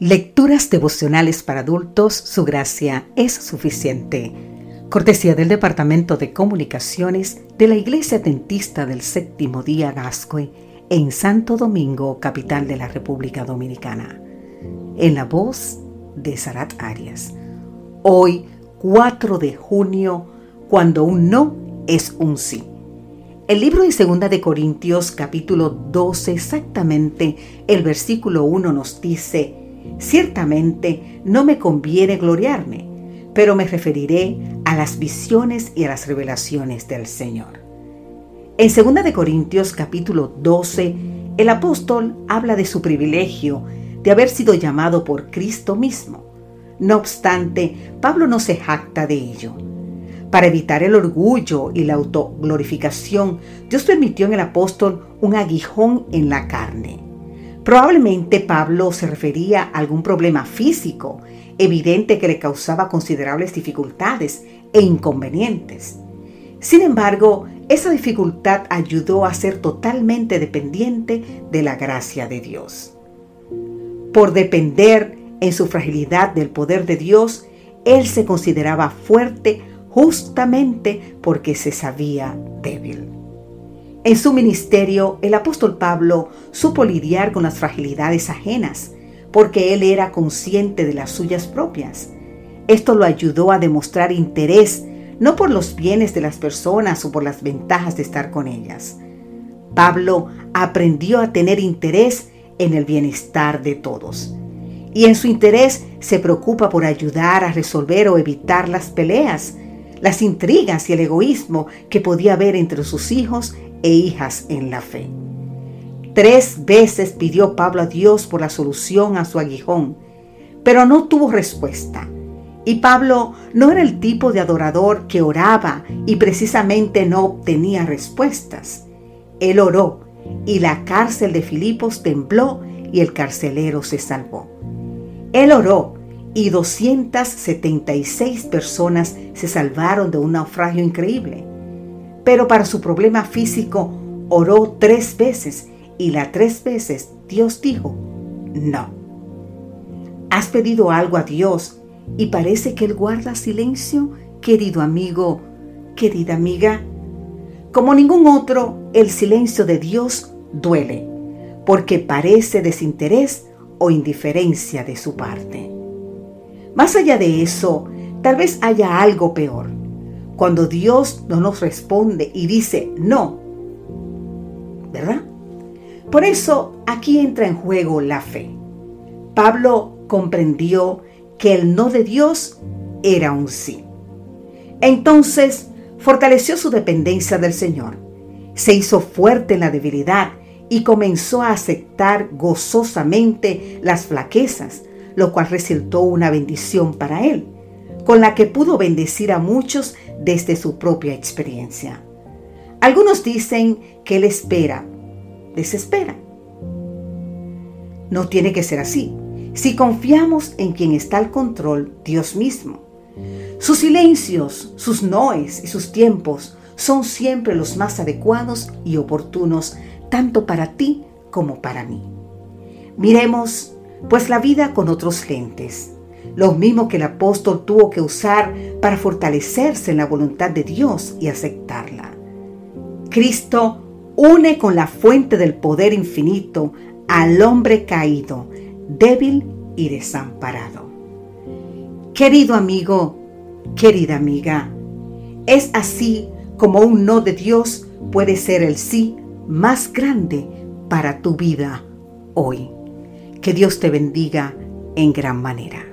Lecturas devocionales para adultos, su gracia es suficiente. Cortesía del Departamento de Comunicaciones de la Iglesia Dentista del Séptimo Día Gascoy en Santo Domingo, capital de la República Dominicana. En la voz de Sarat Arias. Hoy, 4 de junio, cuando un no es un sí. El libro de Segunda de Corintios capítulo 12 exactamente el versículo 1 nos dice Ciertamente no me conviene gloriarme, pero me referiré a las visiones y a las revelaciones del Señor. En 2 de Corintios capítulo 12, el apóstol habla de su privilegio de haber sido llamado por Cristo mismo. No obstante, Pablo no se jacta de ello. Para evitar el orgullo y la autoglorificación, Dios permitió en el apóstol un aguijón en la carne Probablemente Pablo se refería a algún problema físico evidente que le causaba considerables dificultades e inconvenientes. Sin embargo, esa dificultad ayudó a ser totalmente dependiente de la gracia de Dios. Por depender en su fragilidad del poder de Dios, él se consideraba fuerte justamente porque se sabía débil. En su ministerio, el apóstol Pablo supo lidiar con las fragilidades ajenas, porque él era consciente de las suyas propias. Esto lo ayudó a demostrar interés no por los bienes de las personas o por las ventajas de estar con ellas. Pablo aprendió a tener interés en el bienestar de todos. Y en su interés se preocupa por ayudar a resolver o evitar las peleas, las intrigas y el egoísmo que podía haber entre sus hijos e hijas en la fe. Tres veces pidió Pablo a Dios por la solución a su aguijón, pero no tuvo respuesta. Y Pablo no era el tipo de adorador que oraba y precisamente no obtenía respuestas. Él oró y la cárcel de Filipos tembló y el carcelero se salvó. Él oró y 276 personas se salvaron de un naufragio increíble. Pero para su problema físico oró tres veces y las tres veces Dios dijo, no. ¿Has pedido algo a Dios y parece que Él guarda silencio, querido amigo, querida amiga? Como ningún otro, el silencio de Dios duele, porque parece desinterés o indiferencia de su parte. Más allá de eso, tal vez haya algo peor cuando Dios no nos responde y dice no, ¿verdad? Por eso aquí entra en juego la fe. Pablo comprendió que el no de Dios era un sí. Entonces fortaleció su dependencia del Señor, se hizo fuerte en la debilidad y comenzó a aceptar gozosamente las flaquezas, lo cual resultó una bendición para él con la que pudo bendecir a muchos desde su propia experiencia. Algunos dicen que Él espera, desespera. No tiene que ser así. Si confiamos en quien está al control, Dios mismo. Sus silencios, sus noes y sus tiempos son siempre los más adecuados y oportunos, tanto para ti como para mí. Miremos, pues, la vida con otros lentes lo mismo que el apóstol tuvo que usar para fortalecerse en la voluntad de Dios y aceptarla. Cristo une con la fuente del poder infinito al hombre caído, débil y desamparado. Querido amigo, querida amiga, es así como un no de Dios puede ser el sí más grande para tu vida hoy. Que Dios te bendiga en gran manera.